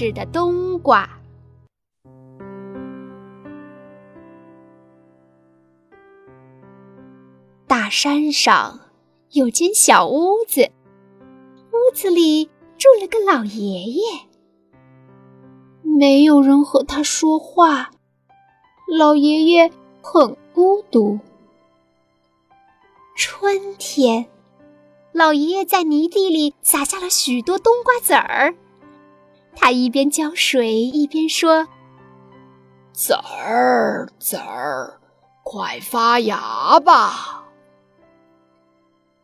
事的冬瓜。大山上有间小屋子，屋子里住了个老爷爷。没有人和他说话，老爷爷很孤独。春天。老爷爷在泥地里撒下了许多冬瓜籽儿，他一边浇水一边说：“籽儿籽儿，快发芽吧！”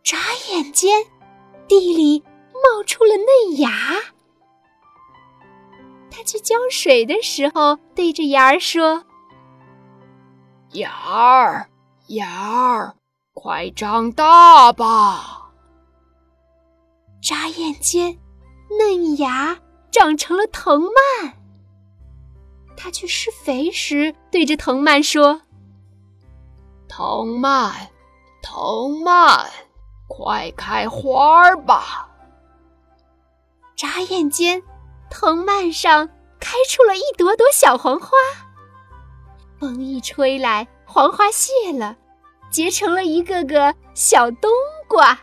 眨眼间，地里冒出了嫩芽。他去浇水的时候，对着芽儿说：“芽儿芽儿，快长大吧！”眨眼间，嫩芽长成了藤蔓。他去施肥时，对着藤蔓说：“藤蔓，藤蔓，快开花儿吧！”眨眼间，藤蔓上开出了一朵朵小黄花。风一吹来，黄花谢了，结成了一个个小冬瓜。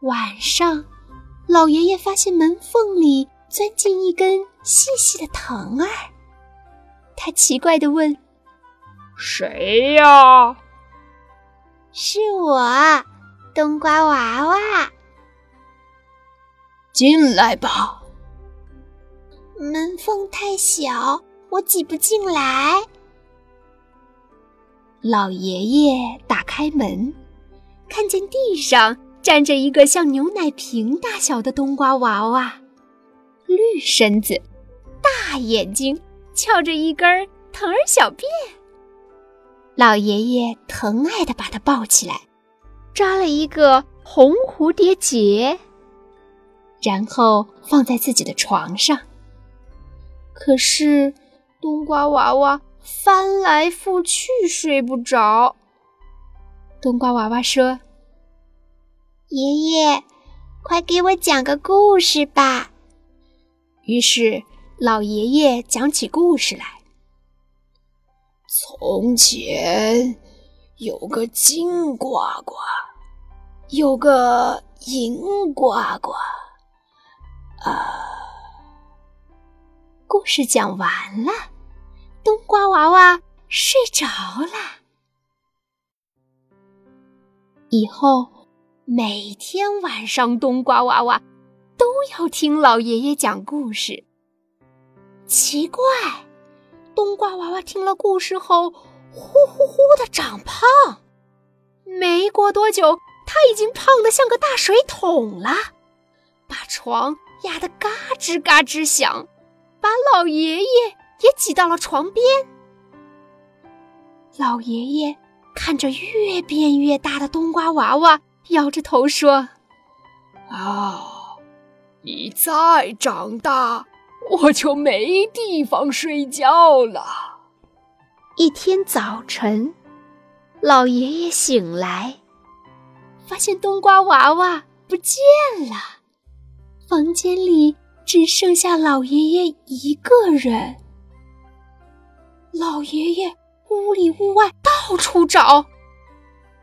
晚上，老爷爷发现门缝里钻进一根细细的藤儿。他奇怪地问：“谁呀？”“是我，冬瓜娃娃。”“进来吧。”“门缝太小，我挤不进来。”老爷爷打开门，看见地上。站着一个像牛奶瓶大小的冬瓜娃娃，绿身子，大眼睛，翘着一根藤儿小辫。老爷爷疼爱地把它抱起来，扎了一个红蝴蝶结，然后放在自己的床上。可是，冬瓜娃娃翻来覆去睡不着。冬瓜娃娃说。爷爷，快给我讲个故事吧。于是，老爷爷讲起故事来。从前有个金呱呱，有个银呱呱。啊，故事讲完了，冬瓜娃娃睡着了。以后。每天晚上，冬瓜娃娃都要听老爷爷讲故事。奇怪，冬瓜娃娃听了故事后，呼呼呼的长胖。没过多久，他已经胖得像个大水桶了，把床压得嘎吱嘎吱响，把老爷爷也挤到了床边。老爷爷看着越变越大的冬瓜娃娃。摇着头说：“啊，你再长大，我就没地方睡觉了。”一天早晨，老爷爷醒来，发现冬瓜娃娃不见了，房间里只剩下老爷爷一个人。老爷爷屋里屋外到处找。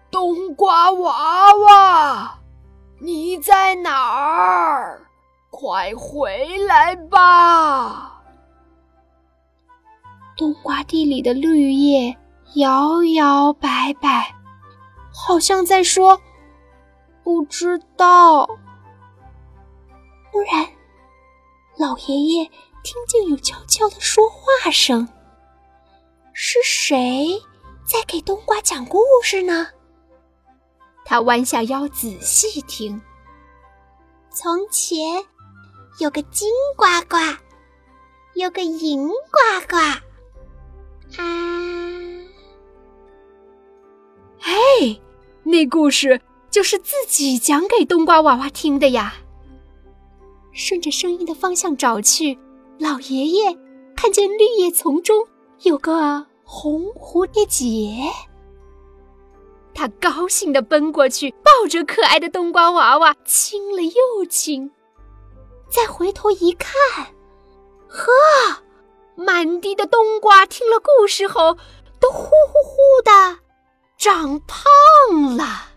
冬瓜娃娃，你在哪儿？快回来吧！冬瓜地里的绿叶摇摇摆摆，好像在说“不知道”。忽然，老爷爷听见有悄悄的说话声，是谁在给冬瓜讲故事呢？他弯下腰仔细听。从前有个金呱呱，有个银呱呱。啊！哎，那故事就是自己讲给冬瓜娃娃听的呀。顺着声音的方向找去，老爷爷看见绿叶丛中有个红蝴蝶结。他高兴地奔过去，抱着可爱的冬瓜娃娃，亲了又亲。再回头一看，呵，满地的冬瓜听了故事后，都呼呼呼的长胖了。